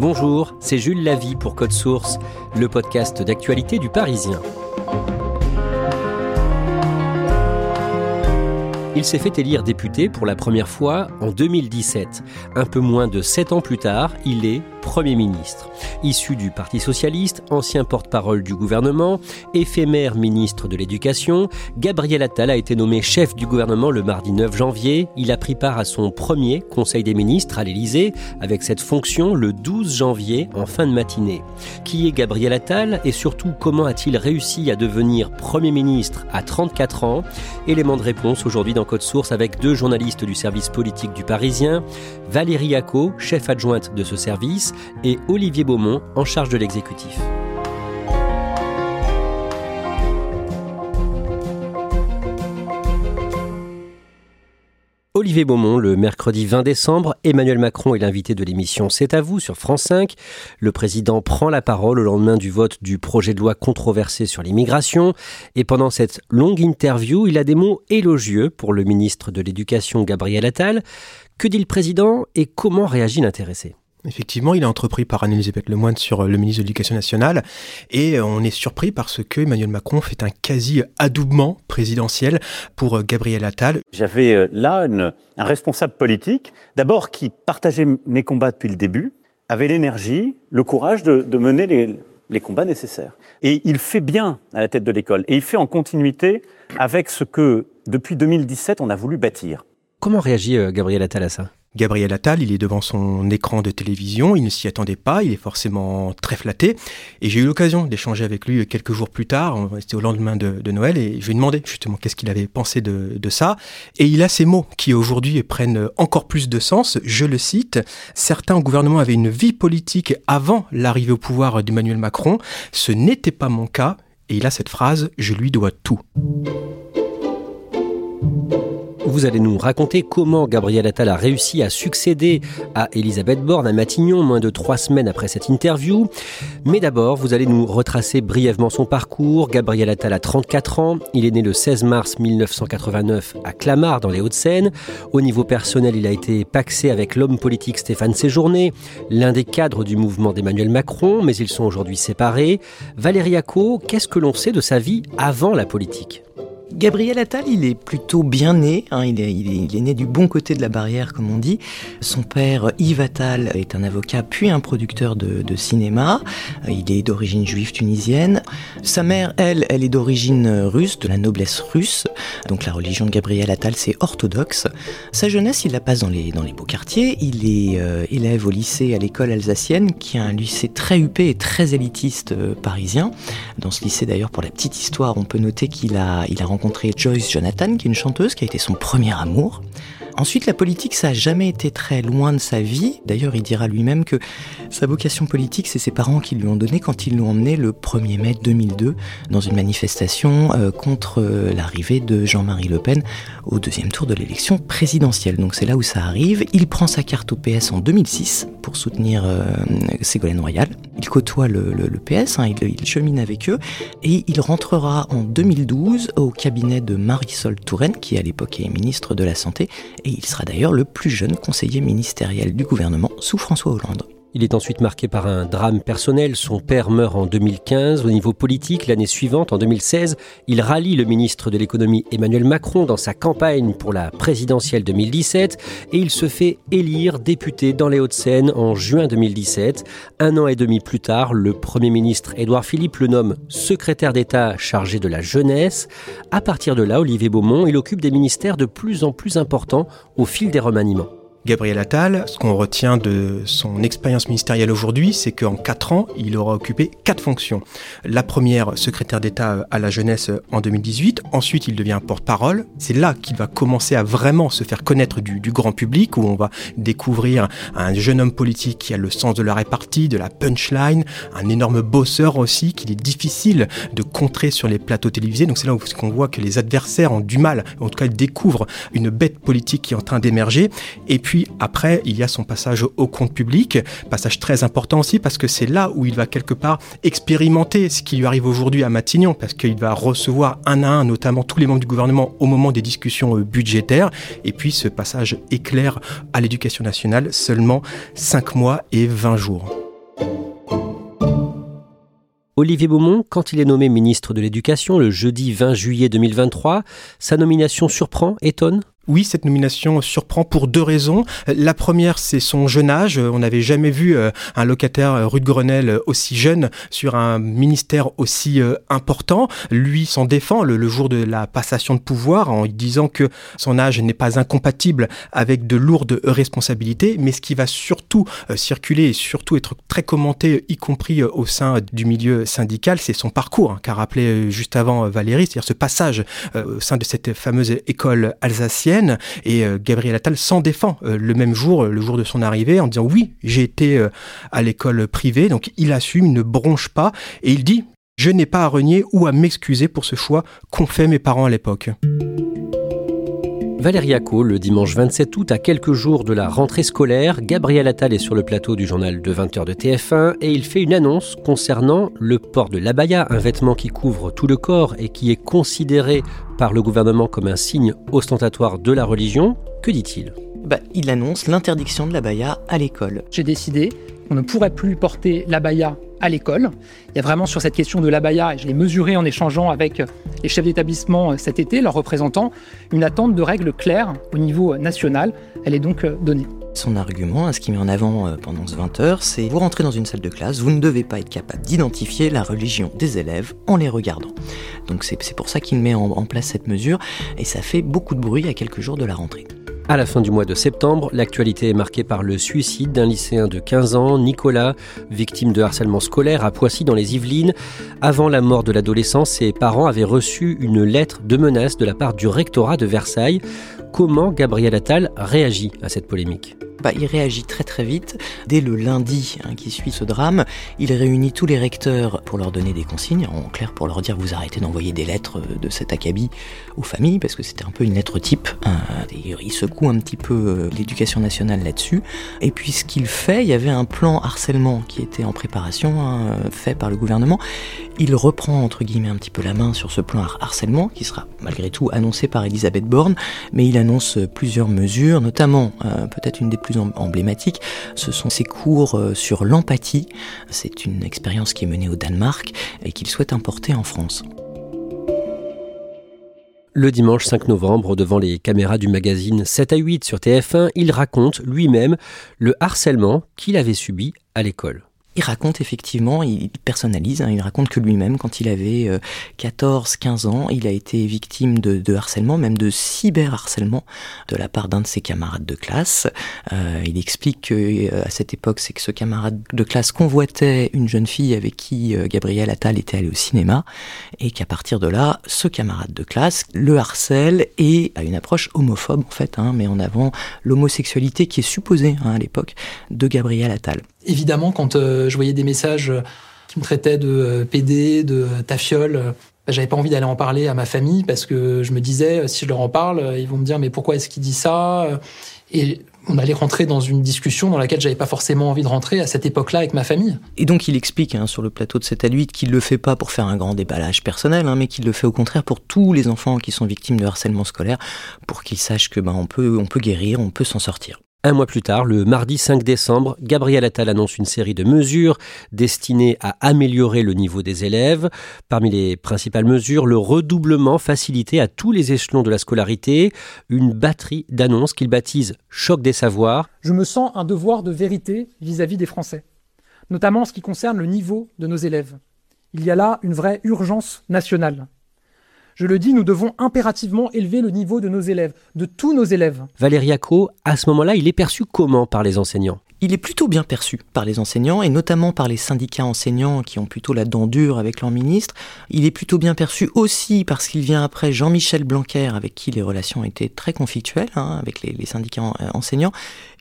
Bonjour, c'est Jules Lavie pour Code Source, le podcast d'actualité du Parisien. Il s'est fait élire député pour la première fois en 2017. Un peu moins de sept ans plus tard, il est Premier ministre. Issu du Parti socialiste, ancien porte-parole du gouvernement, éphémère ministre de l'Éducation, Gabriel Attal a été nommé chef du gouvernement le mardi 9 janvier. Il a pris part à son premier Conseil des ministres à l'Élysée, avec cette fonction le 12 janvier en fin de matinée. Qui est Gabriel Attal et surtout comment a-t-il réussi à devenir Premier ministre à 34 ans? Élément de réponse aujourd'hui dans Code Source avec deux journalistes du service politique du Parisien, Valérie Acco, chef adjointe de ce service, et Olivier Beaumont en charge de l'exécutif. Olivier Beaumont, le mercredi 20 décembre, Emmanuel Macron est l'invité de l'émission C'est à vous sur France 5. Le président prend la parole au lendemain du vote du projet de loi controversé sur l'immigration. Et pendant cette longue interview, il a des mots élogieux pour le ministre de l'Éducation Gabriel Attal. Que dit le président et comment réagit l'intéressé? Effectivement, il est entrepris par Anne-Elisabeth Lemoine sur euh, le ministre de l'Éducation nationale et euh, on est surpris parce que Emmanuel Macron fait un quasi-adoubement présidentiel pour euh, Gabriel Attal. J'avais là un responsable politique, d'abord qui partageait mes combats depuis le début, avait l'énergie, le courage de, mener les, les combats nécessaires. Et il fait bien à la tête de l'école et il fait en continuité avec ce que, depuis 2017, on a voulu bâtir. Comment réagit Gabriel Attal à ça? Gabriel Attal, il est devant son écran de télévision, il ne s'y attendait pas, il est forcément très flatté. Et j'ai eu l'occasion d'échanger avec lui quelques jours plus tard, c'était au lendemain de, Noël, et je lui ai demandé justement qu'est-ce qu'il avait pensé de, de, ça. Et il a ces mots qui aujourd'hui prennent encore plus de sens. Je le cite, certains au gouvernement avaient une vie politique avant l'arrivée au pouvoir d'Emmanuel Macron. Ce n'était pas mon cas. Et il a cette phrase, je lui dois tout. Vous allez nous raconter comment Gabriel Attal a réussi à succéder à Elisabeth Borne à Matignon moins de trois semaines après cette interview. Mais d'abord, vous allez nous retracer brièvement son parcours. Gabriel Attal a 34 ans. Il est né le 16 mars 1989 à Clamart dans les Hauts-de-Seine. Au niveau personnel, il a été paxé avec l'homme politique Stéphane Séjourné, l'un des cadres du mouvement d'Emmanuel Macron, mais ils sont aujourd'hui séparés. Valérie Acco, qu'est-ce que l'on sait de sa vie avant la politique? Gabriel Attal, il est plutôt bien né. Hein, il, est, né du bon côté de la barrière, comme on dit. Son père, Yves Attal, est un avocat puis un producteur de, cinéma. Euh, il est d'origine juive tunisienne. Sa mère, elle, elle est d'origine russe, de la noblesse russe. Donc la religion de Gabriel Attal, c'est orthodoxe. Sa jeunesse, il la passe dans les, dans les beaux quartiers. Il est euh, élève au lycée, à l'école alsacienne, qui est un lycée très huppé et très élitiste euh, parisien. Dans ce lycée, d'ailleurs, pour la petite histoire, on peut noter qu'il a, il a rencontré rencontré Joyce Jonathan, qui est une chanteuse, qui a été son premier amour. Ensuite, la politique, ça a jamais été très loin de sa vie. D'ailleurs, il dira lui-même que sa vocation politique, c'est ses parents qui lui ont donné quand ils l'ont emmené le 1er mai 2002 dans une manifestation euh, contre euh, l'arrivée de Jean-Marie Le Pen au deuxième tour de l'élection présidentielle. Donc c'est là où ça arrive. Il prend sa carte au PS en 2006 pour soutenir euh, Ségolène Royal. Il côtoie le, PS, hein, il, chemine avec eux et il rentrera en 2012 au cabinet de Marisol Touraine, qui à l'époque est ministre de la Santé, il sera d'ailleurs le plus jeune conseiller ministériel du gouvernement sous François Hollande. Il est ensuite marqué par un drame personnel. Son père meurt en 2015. Au niveau politique, l'année suivante, en 2016, il rallie le ministre de l'économie Emmanuel Macron dans sa campagne pour la présidentielle 2017 et il se fait élire député dans les Hauts-de-Seine en juin 2017. Un an et demi plus tard, le Premier ministre Édouard Philippe le nomme secrétaire d'État chargé de la jeunesse. À partir de là, Olivier Beaumont, il occupe des ministères de plus en plus importants au fil des remaniements. Gabriel Attal, ce qu'on retient de son expérience ministérielle aujourd'hui, c'est qu'en quatre ans, il aura occupé quatre fonctions. La première, secrétaire d'État à la jeunesse en 2018. Ensuite, il devient porte-parole. C'est là qu'il va commencer à vraiment se faire connaître du, grand public, où on va découvrir un jeune homme politique qui a le sens de la répartie, de la punchline, un énorme bosseur aussi, qu'il est difficile de contrer sur les plateaux télévisés. Donc c'est là où on voit que les adversaires ont du mal, en tout cas ils découvrent une bête politique qui est en train d'émerger. Puis après, il y a son passage au compte public, passage très important aussi parce que c'est là où il va quelque part expérimenter ce qui lui arrive aujourd'hui à Matignon, parce qu'il va recevoir un à un, notamment tous les membres du gouvernement au moment des discussions euh, budgétaires. Et puis ce passage éclair à l'éducation nationale, seulement 5 mois et 20 jours. Olivier Beaumont, quand il est nommé ministre de l'Éducation le jeudi 20 juillet 2023, sa nomination surprend, étonne? Oui, cette nomination surprend pour deux raisons. La première, c'est son jeune âge. On n'avait jamais vu euh, un locataire euh, rue de Grenelle aussi jeune sur un ministère aussi euh, important. Lui s'en défend le, jour de la passation de pouvoir en disant que son âge n'est pas incompatible avec de lourdes responsabilités, mais ce qui va surtout circuler et surtout être très commenté, y compris au sein du milieu syndical, c'est son parcours, hein, qu'a rappelé juste avant Valérie, c'est-à-dire ce passage au sein de cette fameuse école alsacienne et euh, Gabriel Attal s'en défend euh, le même jour, le jour de son arrivée, en disant oui, j'ai été euh, à l'école privée, donc il assume, il ne bronche pas, et il dit je n'ai pas à renier ou à m'excuser pour ce choix qu'ont fait mes parents à l'époque. Valérie Acco, le dimanche 27 août, à quelques jours de la rentrée scolaire, Gabriel Attal est sur le plateau du journal de 20h de TF1 et il fait une annonce concernant le port de l'abaya, un vêtement qui couvre tout le corps et qui est considéré par le gouvernement comme un signe ostentatoire de la religion. Que dit-il? Bah, Il annonce l'interdiction de l'abaya à l'école. J'ai décidé qu'on ne pourrait plus porter l'abaya à l'école. Il y a vraiment sur cette question de l'abaya, et je l'ai mesuré en échangeant avec les chefs d'établissement euh, cet été, leurs représentants, une attente de règles claires au niveau national. Elle est donc euh, donnée. Son argument, ce qu'il met en avant euh, pendant ce 20 heures, c'est vous rentrez dans une salle de classe, vous ne devez pas être capable d'identifier la religion des élèves en les regardant. Donc c'est pour ça qu'il met en place cette mesure, et ça fait beaucoup de bruit à quelques jours de la rentrée. À la fin du mois de septembre, l'actualité est marquée par le suicide d'un lycéen de 15 ans, Nicolas, victime de harcèlement scolaire à Poissy dans les Yvelines. Avant la mort de l'adolescent, ses parents avaient reçu une lettre de menace de la part du rectorat de Versailles. Comment Gabriel Attal réagit à cette polémique? Bah, il réagit très très vite. Dès le lundi hein, qui suit ce drame, il réunit tous les recteurs pour leur donner des consignes, en clair pour leur dire vous arrêtez d'envoyer des lettres de cet acabit aux familles, parce que c'était un peu une lettre type. Il secoue un petit peu euh, l'éducation nationale là-dessus. Et puis ce qu'il fait, il y avait un plan harcèlement qui était en préparation, hein, fait par le gouvernement. Il reprend entre guillemets un petit peu la main sur ce plan harcèlement, qui sera malgré tout annoncé par Elisabeth Borne, mais il annonce plusieurs mesures, notamment euh, peut-être une des plus emblématique, ce sont ses cours euh, sur l'empathie. C'est une expérience qui est menée au Danemark et qu'il souhaite importer en France. Le dimanche 5 novembre, devant les caméras du magazine 7 à 8 sur TF1, il raconte lui-même le harcèlement qu'il avait subi à l'école. Il raconte effectivement, il personnalise, hein, il raconte que lui-même, quand il avait 14-15 euh, ans, il a été victime de, harcèlement, même de cyberharcèlement de la part d'un de ses camarades de classe. Euh, il explique que euh, à cette époque, c'est que ce camarade de classe convoitait une jeune fille avec qui Gabriel Attal était allé au cinéma, et qu'à partir de là, ce camarade de classe le harcèle et a une approche homophobe en fait, hein, mais en avant l'homosexualité qui est supposée hein, à l'époque de Gabriel Attal. Évidemment, quand euh, je voyais des messages euh, qui me traitaient de euh, PD, de tafiole, bah, j'avais pas envie d'aller en parler à ma famille parce que je me disais, si je leur en parle, ils vont me dire mais pourquoi est-ce qu'il dit ça Et on allait rentrer dans une discussion dans laquelle j'avais pas forcément envie de rentrer à cette époque-là avec ma famille. Et donc il explique hein, sur le plateau de 7 à 8 qu'il le fait pas pour faire un grand déballage personnel, hein, mais qu'il le fait au contraire pour tous les enfants qui sont victimes de harcèlement scolaire, pour qu'ils sachent que ben on peut on peut guérir, on peut s'en sortir. Un mois plus tard, le mardi 5 décembre, Gabriel Attal annonce une série de mesures destinées à améliorer le niveau des élèves. Parmi les principales mesures, le redoublement facilité à tous les échelons de la scolarité, une batterie d'annonces qu'il baptise Choc des savoirs. Je me sens un devoir de vérité vis-à-vis des Français, notamment en ce qui concerne le niveau de nos élèves. Il y a là une vraie urgence nationale. Je le dis, nous devons impérativement élever le niveau de nos élèves, de tous nos élèves. Valérie Acco, à ce moment-là, il est perçu comment par les enseignants? Il est plutôt bien perçu par les enseignants et notamment par les syndicats enseignants qui ont plutôt la dent dure avec leur ministre. Il est plutôt bien perçu aussi parce qu'il vient après Jean-Michel Blanquer avec qui les relations étaient très conflictuelles hein, avec les, les syndicats enseignants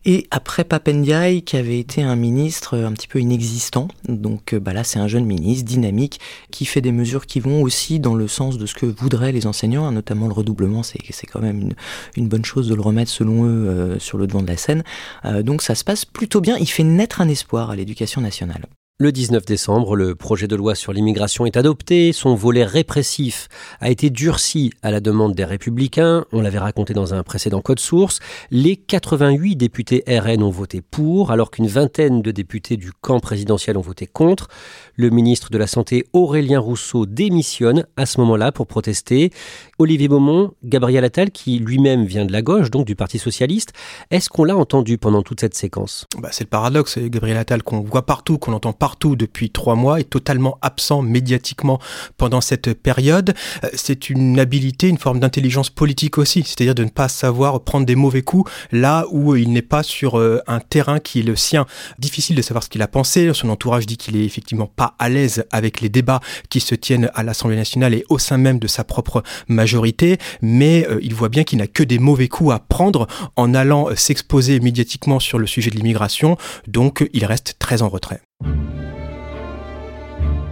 et après Papendiaï, qui avait été un ministre un petit peu inexistant. Donc euh, bah là, c'est un jeune ministre dynamique qui fait des mesures qui vont aussi dans le sens de ce que voudraient les enseignants, hein, notamment le redoublement. C'est, c'est quand même une, une, bonne chose de le remettre, selon eux, euh, sur le devant de la scène. Euh, donc ça se passe plutôt bien. Il fait naître un espoir à l'éducation nationale. Le 19 décembre, le projet de loi sur l'immigration est adopté. Son volet répressif a été durci à la demande des républicains. On l'avait raconté dans un précédent code source. Les 88 députés RN ont voté pour, alors qu'une vingtaine de députés du camp présidentiel ont voté contre. Le ministre de la Santé, Aurélien Rousseau, démissionne à ce moment-là pour protester. Olivier Beaumont, Gabriel Attal, qui lui-même vient de la gauche, donc du Parti Socialiste, est-ce qu'on l'a entendu pendant toute cette séquence? Bah, C'est le paradoxe, Gabriel Attal, qu'on voit partout, qu'on entend partout depuis trois mois, est totalement absent médiatiquement pendant cette période. Euh, c'est une habilité, une forme d'intelligence politique aussi, c'est-à-dire de ne pas savoir prendre des mauvais coups là où il n'est pas sur euh, un terrain qui est le sien. Difficile de savoir ce qu'il a pensé, son entourage dit qu'il est effectivement à l'aise avec les débats qui se tiennent à l'Assemblée nationale et au sein même de sa propre majorité, mais euh, il voit bien qu'il n'a que des mauvais coups à prendre en allant s'exposer médiatiquement sur le sujet de l'immigration, donc il reste très en retrait.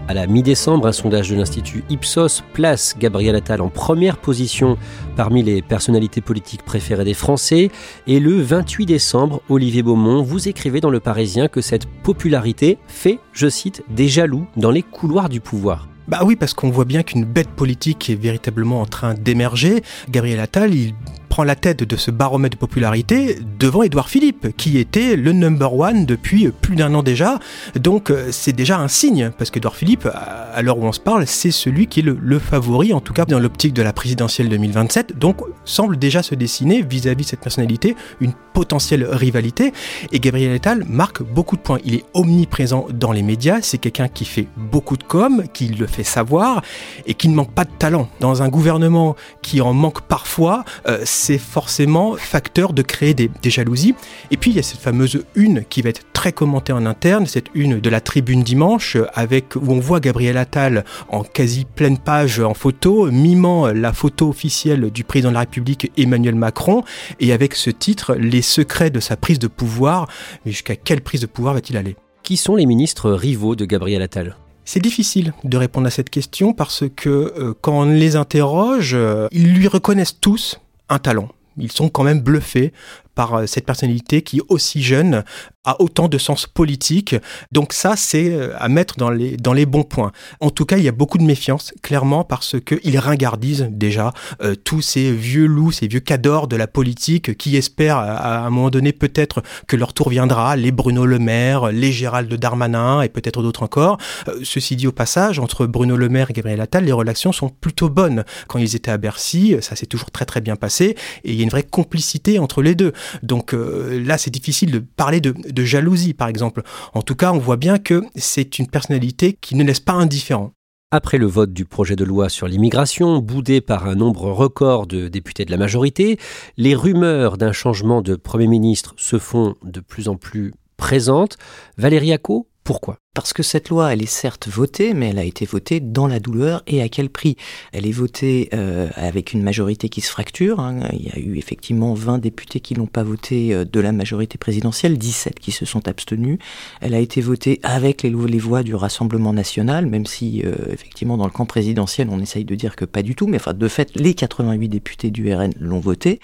À la mi-décembre, un sondage de l'Institut Ipsos place Gabriel Attal en première position parmi les personnalités politiques préférées des Français. Et le 28 décembre, Olivier Beaumont, vous écrivez dans Le Parisien que cette popularité fait, je cite, des jaloux dans les couloirs du pouvoir. Bah oui, parce qu'on voit bien qu'une bête politique est véritablement en train d'émerger. Gabriel Attal, il prend la tête de ce baromètre de popularité devant Édouard Philippe, qui était le number one depuis plus d'un an déjà. Donc euh, c'est déjà un signe, parce qu'Édouard Philippe, à l'heure où on se parle, c'est celui qui est le, favori, en tout cas dans l'optique de la présidentielle 2027. Donc semble déjà se dessiner vis-à-vis de cette personnalité une potentielle rivalité. Et Gabriel Attal marque beaucoup de points. Il est omniprésent dans les médias, c'est quelqu'un qui fait beaucoup de com, qui le fait savoir, et qui ne manque pas de talent. Dans un gouvernement qui en manque parfois, euh, c'est forcément facteur de créer des, jalousies. Et puis il y a cette fameuse une qui va être très commentée en interne, cette une de la tribune dimanche, avec où on voit Gabriel Attal en quasi pleine page en photo, mimant la photo officielle du président de la République Emmanuel Macron, et avec ce titre, Les secrets de sa prise de pouvoir. Mais jusqu'à quelle prise de pouvoir va-t-il aller? Qui sont les ministres rivaux de Gabriel Attal? C'est difficile de répondre à cette question parce que euh, quand on les interroge, euh, ils lui reconnaissent tous un talent. Ils sont quand même bluffés par euh, cette personnalité qui, aussi jeune, a autant de sens politique. Donc ça, c'est euh, à mettre dans les, dans les bons points. En tout cas, il y a beaucoup de méfiance, clairement, parce qu'il ringardise déjà euh, tous ces vieux loups, ces vieux cadors de la politique qui espèrent à, un moment donné peut-être que leur tour viendra, les Bruno Le Maire, les Gérald Darmanin et peut-être d'autres encore. ceci dit au passage, entre Bruno Le Maire et Gabriel Attal, les relations sont plutôt bonnes. Quand ils étaient à Bercy, ça s'est toujours très très bien passé et il y a une vraie complicité entre les deux. Donc euh, là, c'est difficile de parler de, jalousie, par exemple. En tout cas, on voit bien que c'est une personnalité qui ne laisse pas indifférent. Après le vote du projet de loi sur l'immigration, boudé par un nombre record de députés de la majorité, les rumeurs d'un changement de Premier ministre se font de plus en plus présentes. Valérie Acco, pourquoi? Parce que cette loi, elle est certes votée, mais elle a été votée dans la douleur et à quel prix? Elle est votée euh, avec une majorité qui se fracture. Hein. Il y a eu effectivement 20 députés qui n'ont pas voté euh, de la majorité présidentielle, 17 qui se sont abstenus. Elle a été votée avec les, voix du Rassemblement national, même si euh, effectivement dans le camp présidentiel, on essaye de dire que pas du tout, mais enfin de fait, les 88 députés du RN l'ont votée.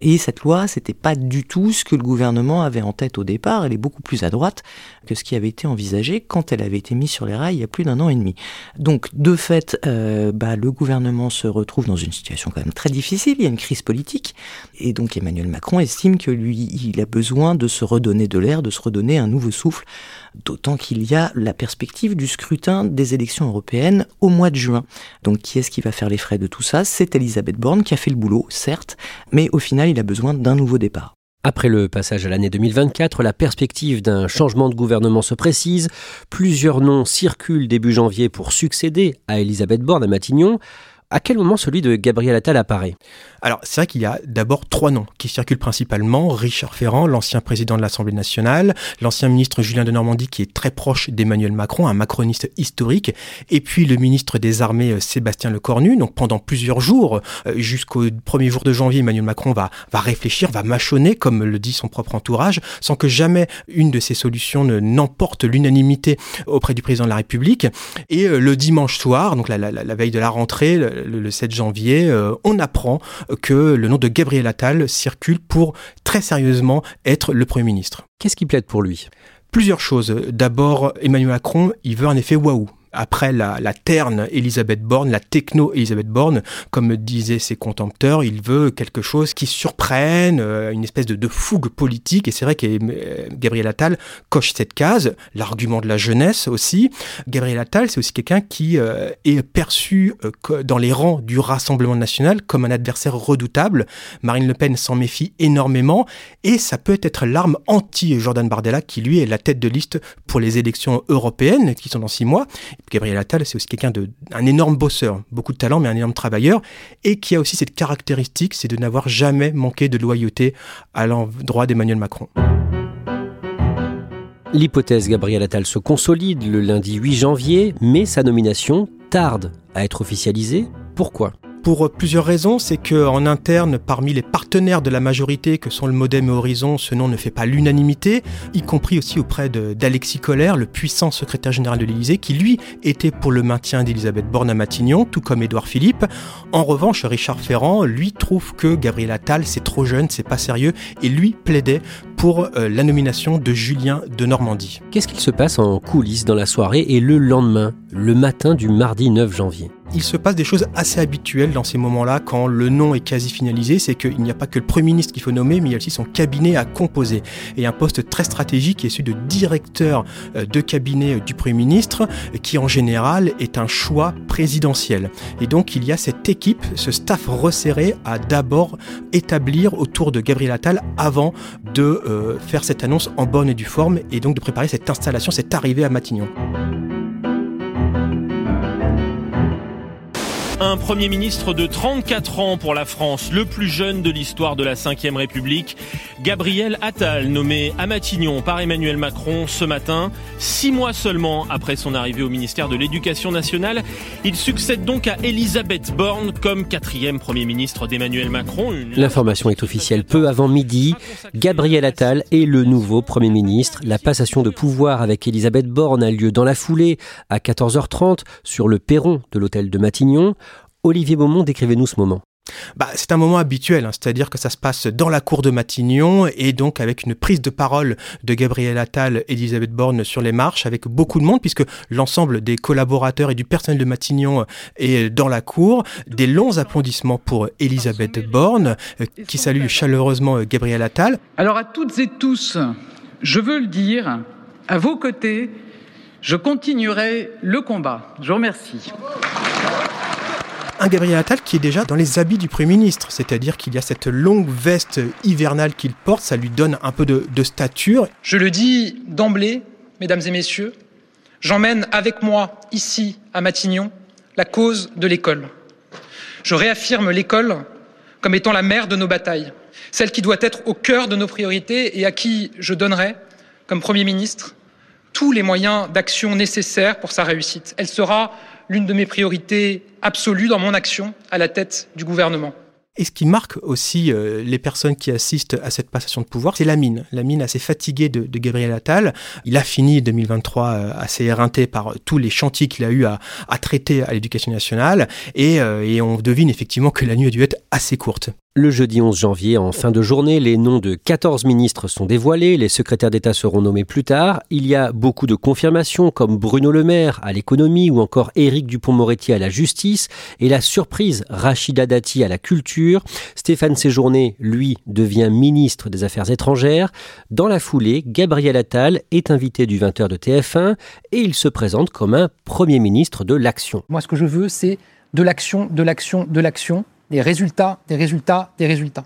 Et cette loi, c'était pas du tout ce que le gouvernement avait en tête au départ. Elle est beaucoup plus à droite que ce qui avait été envisagé quand elle avait été mise sur les rails il y a plus d'un an et demi. Donc, de fait, euh, bah, le gouvernement se retrouve dans une situation quand même très difficile. Il y a une crise politique. Et donc, Emmanuel Macron estime que lui, il a besoin de se redonner de l'air, de se redonner un nouveau souffle. D'autant qu'il y a la perspective du scrutin des élections européennes au mois de juin. Donc, qui est-ce qui va faire les frais de tout ça? C'est Elisabeth Borne qui a fait le boulot, certes, mais au final, il a besoin d'un nouveau départ. Après le passage à l'année 2024, la perspective d'un changement de gouvernement se précise. Plusieurs noms circulent début janvier pour succéder à Elisabeth Borne à Matignon. À quel moment celui de Gabriel Attal apparaît? Alors, c'est vrai qu'il y a d'abord trois noms qui circulent principalement. Richard Ferrand, l'ancien président de l'Assemblée nationale, l'ancien ministre Julien de Normandie qui est très proche d'Emmanuel Macron, un macroniste historique, et puis le ministre des Armées euh, Sébastien Lecornu. Donc pendant plusieurs jours, euh, jusqu'au premier jour de janvier, Emmanuel Macron va, va réfléchir, va mâchonner, comme le dit son propre entourage, sans que jamais une de ces solutions ne n'emporte l'unanimité auprès du président de la République. Et euh, le dimanche soir, donc la veille de la rentrée, le, le 7 janvier, on apprend que le nom de Gabriel Attal circule pour très sérieusement être le Premier ministre. Qu'est-ce qui plaide pour lui? Plusieurs choses. D'abord, Emmanuel Macron, il veut un effet waouh après la, terne Elisabeth Borne, la techno Elisabeth Borne, comme disaient ses contempteurs, il veut quelque chose qui surprenne, euh, une espèce de, fougue politique. Et c'est vrai que euh, Gabriel Attal coche cette case, l'argument de la jeunesse aussi. Gabriel Attal, c'est aussi quelqu'un qui euh, est perçu dans les rangs du Rassemblement national comme un adversaire redoutable. Marine Le Pen s'en méfie énormément et ça peut être l'arme anti-Jordan Bardella qui lui est la tête de liste pour les élections européennes qui sont dans six mois. Gabriel Attal, c'est aussi quelqu'un de, un énorme bosseur, beaucoup de talent, mais un énorme travailleur, et qui a aussi cette caractéristique, c'est de n'avoir jamais manqué de loyauté à l'endroit d'Emmanuel Macron. L'hypothèse Gabriel Attal se consolide le lundi 8 janvier, mais sa nomination tarde à être officialisée. Pourquoi? Pour plusieurs raisons, c'est que en interne, parmi les partenaires de la majorité que sont le Modem et Horizon, ce nom ne fait pas l'unanimité, y compris aussi auprès d'Alexis Collère, le puissant secrétaire général de l'Élysée, qui lui était pour le maintien d'Elisabeth Borne à Matignon, tout comme Édouard Philippe. En revanche, Richard Ferrand, lui, trouve que Gabriel Attal, c'est trop jeune, c'est pas sérieux, et lui plaidait pour euh, la nomination de Julien de Normandie. Qu'est-ce qu'il se passe en coulisses dans la soirée et le lendemain, le matin du mardi 9 janvier? Il se passe des choses assez habituelles dans ces moments-là quand le nom est quasi finalisé, c'est qu'il n'y a pas que le Premier ministre qu'il faut nommer, mais il y a aussi son cabinet à composer. Et un poste très stratégique est celui de directeur euh, de cabinet euh, du Premier ministre, qui en général est un choix présidentiel. Et donc il y a cette équipe, ce staff resserré à d'abord établir autour de Gabriel Attal avant de euh, faire cette annonce en bonne et due forme et donc de préparer cette installation, cette arrivée à Matignon. Un Premier ministre de 34 ans pour la France, le plus jeune de l'histoire de la Ve République, Gabriel Attal, nommé à Matignon par Emmanuel Macron ce matin, six mois seulement après son arrivée au ministère de l'Éducation nationale. Il succède donc à Elisabeth Borne comme quatrième Premier ministre d'Emmanuel Macron. L'information est officielle peu avant midi. Gabriel Attal est le nouveau Premier ministre. La passation de pouvoir avec Elisabeth Borne a lieu dans la foulée à 14h30 sur le perron de l'hôtel de Matignon. Olivier Beaumont, décrivez-nous ce moment. Bah, c'est un moment habituel, hein, c'est-à-dire que ça se passe dans la cour de Matignon et donc avec une prise de parole de Gabriel Attal et d'Elisabeth Borne sur les marches, avec beaucoup de monde, puisque l'ensemble des collaborateurs et du personnel de Matignon est dans la cour. Des longs applaudissements pour Elisabeth Borne, euh, qui salue chaleureusement euh, Gabriel Attal. Alors à toutes et tous, je veux le dire, à vos côtés, je continuerai le combat. Je vous remercie un Gabriel Attal qui est déjà dans les habits du Premier ministre, c'est-à-dire qu'il y a cette longue veste hivernale qu'il porte, ça lui donne un peu de, stature. Je le dis d'emblée, mesdames et messieurs, j'emmène avec moi, ici, à Matignon, la cause de l'école. Je réaffirme l'école comme étant la mère de nos batailles, celle qui doit être au cœur de nos priorités et à qui je donnerai, comme Premier ministre, tous les moyens d'action nécessaires pour sa réussite. Elle sera l'une de mes priorités absolues dans mon action à la tête du gouvernement. Et ce qui marque aussi euh, les personnes qui assistent à cette passation de pouvoir, c'est la mine. La mine assez fatiguée de, Gabriel Attal. Il a fini 2023 euh, assez éreinté par tous les chantiers qu'il a eu à, traiter à l'éducation nationale. Euh, et on devine effectivement que la nuit a dû être assez courte. Le jeudi 11 janvier, en fin de journée, les noms de 14 ministres sont dévoilés, les secrétaires d'État seront nommés plus tard. Il y a beaucoup de confirmations comme Bruno Le Maire à l'économie ou encore Éric Dupont-Moretti à la justice et la surprise Rachida Dati à la culture. Stéphane Séjourné, lui, devient ministre des Affaires étrangères. Dans la foulée, Gabriel Attal est invité du 20h de TF1 et il se présente comme un Premier ministre de l'action. Moi, ce que je veux, c'est de l'action, de l'action, de l'action des résultats, des résultats, des résultats.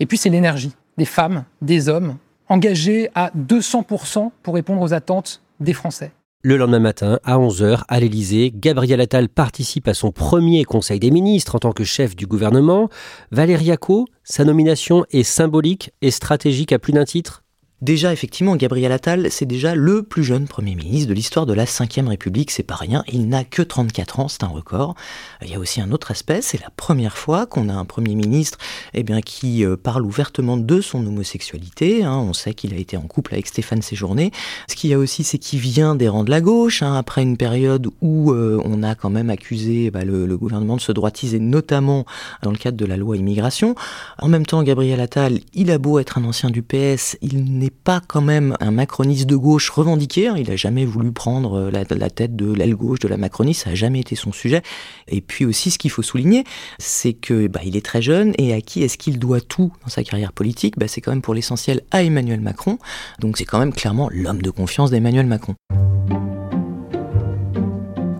Et puis c'est l'énergie des femmes, des hommes, engagés à 200% pour répondre aux attentes des Français. Le lendemain matin, à 11h, à l'Elysée, Gabriel Attal participe à son premier Conseil des ministres en tant que chef du gouvernement. Valérie Acco, sa nomination est symbolique et stratégique à plus d'un titre? Déjà, effectivement, Gabriel Attal, c'est déjà le plus jeune Premier ministre de l'histoire de la Ve République, c'est pas rien, il n'a que 34 ans, c'est un record. Il y a aussi un autre aspect, c'est la première fois qu'on a un Premier ministre eh bien, qui euh, parle ouvertement de son homosexualité, hein. on sait qu'il a été en couple avec Stéphane Séjourné. Ce qu'il y a aussi, c'est qu'il vient des rangs de la gauche, hein, après une période où euh, on a quand même accusé bah, le, le gouvernement de se droitiser, notamment dans le cadre de la loi immigration. En même temps, Gabriel Attal, il a beau être un ancien du PS, il n'est pas quand même un macroniste de gauche revendiqué. Hein. Il n'a jamais voulu prendre euh, la, tête de l'aile gauche de la Macronie. Ça n'a jamais été son sujet. Et puis aussi, ce qu'il faut souligner, c'est que bah, est très jeune et à qui est-ce qu'il doit tout dans sa carrière politique? Bah, C'est quand même pour l'essentiel à Emmanuel Macron. Donc c'est quand même clairement l'homme de confiance d'Emmanuel Macron.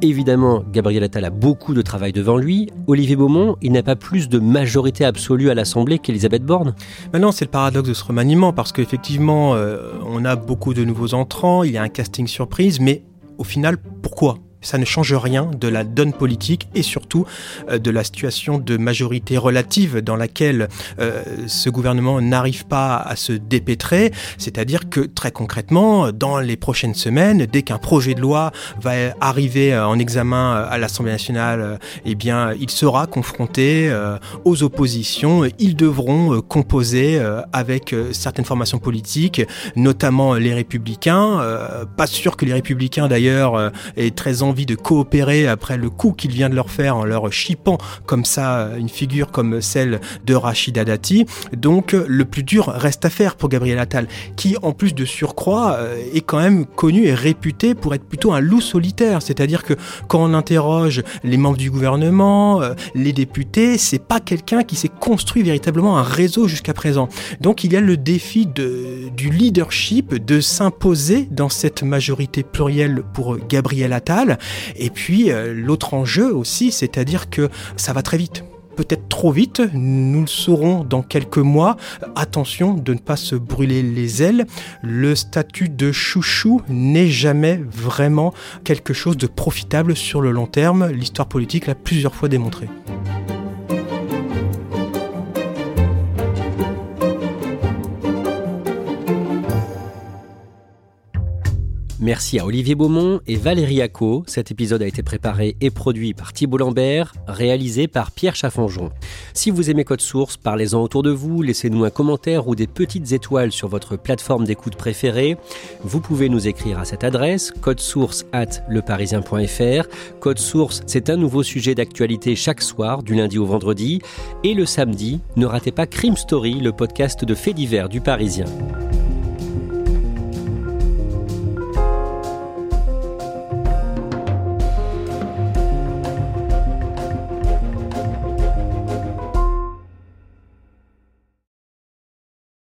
Évidemment, Gabriel Attal a beaucoup de travail devant lui. Olivier Beaumont, il n'a pas plus de majorité absolue à l'Assemblée qu'Elisabeth Borne Maintenant, c'est le paradoxe de ce remaniement, parce qu'effectivement, euh, on a beaucoup de nouveaux entrants, il y a un casting surprise, mais au final, pourquoi? Ça ne change rien de la donne politique et surtout euh, de la situation de majorité relative dans laquelle euh, ce gouvernement n'arrive pas à se dépêtrer. C'est-à-dire que très concrètement, dans les prochaines semaines, dès qu'un projet de loi va arriver euh, en examen à l'Assemblée nationale, eh bien, il sera confronté aux oppositions. Ils devront composer avec certaines formations politiques, notamment les Républicains. Pas sûr que les Républicains d'ailleurs aient très envie de coopérer après le coup qu'il vient de leur faire en leur chipant comme ça une figure comme celle de Rachida Dati. Donc le plus dur reste à faire pour Gabriel Attal, qui en plus de surcroît euh, est quand même connu et réputé pour être plutôt un loup solitaire. C'est-à-dire que quand on interroge les membres du gouvernement, euh, les députés, c'est pas quelqu'un qui s'est construit véritablement un réseau jusqu'à présent. Donc il y a le défi de, du leadership, de s'imposer dans cette majorité plurielle pour Gabriel Attal. Et puis euh, l'autre enjeu aussi, c'est-à-dire que ça va très vite peut-être trop vite, nous le saurons dans quelques mois. Attention de ne pas se brûler les ailes. Le statut de chouchou n'est jamais vraiment quelque chose de profitable sur le long terme. L'histoire politique l'a plusieurs fois démontré. Merci à Olivier Beaumont et Valérie Acco. Cet épisode a été préparé et produit par Thibault Lambert, réalisé par Pierre Chaffanjon. Si vous aimez Code Source, parlez-en autour de vous, laissez-nous un commentaire ou des petites étoiles sur votre plateforme d'écoute préférée. Vous pouvez nous écrire à cette adresse, codesource at leparisien.fr. Code Source, c'est un nouveau sujet d'actualité chaque soir, du lundi au vendredi. Et le samedi, ne ratez pas Crime Story, le podcast de faits divers du Parisien.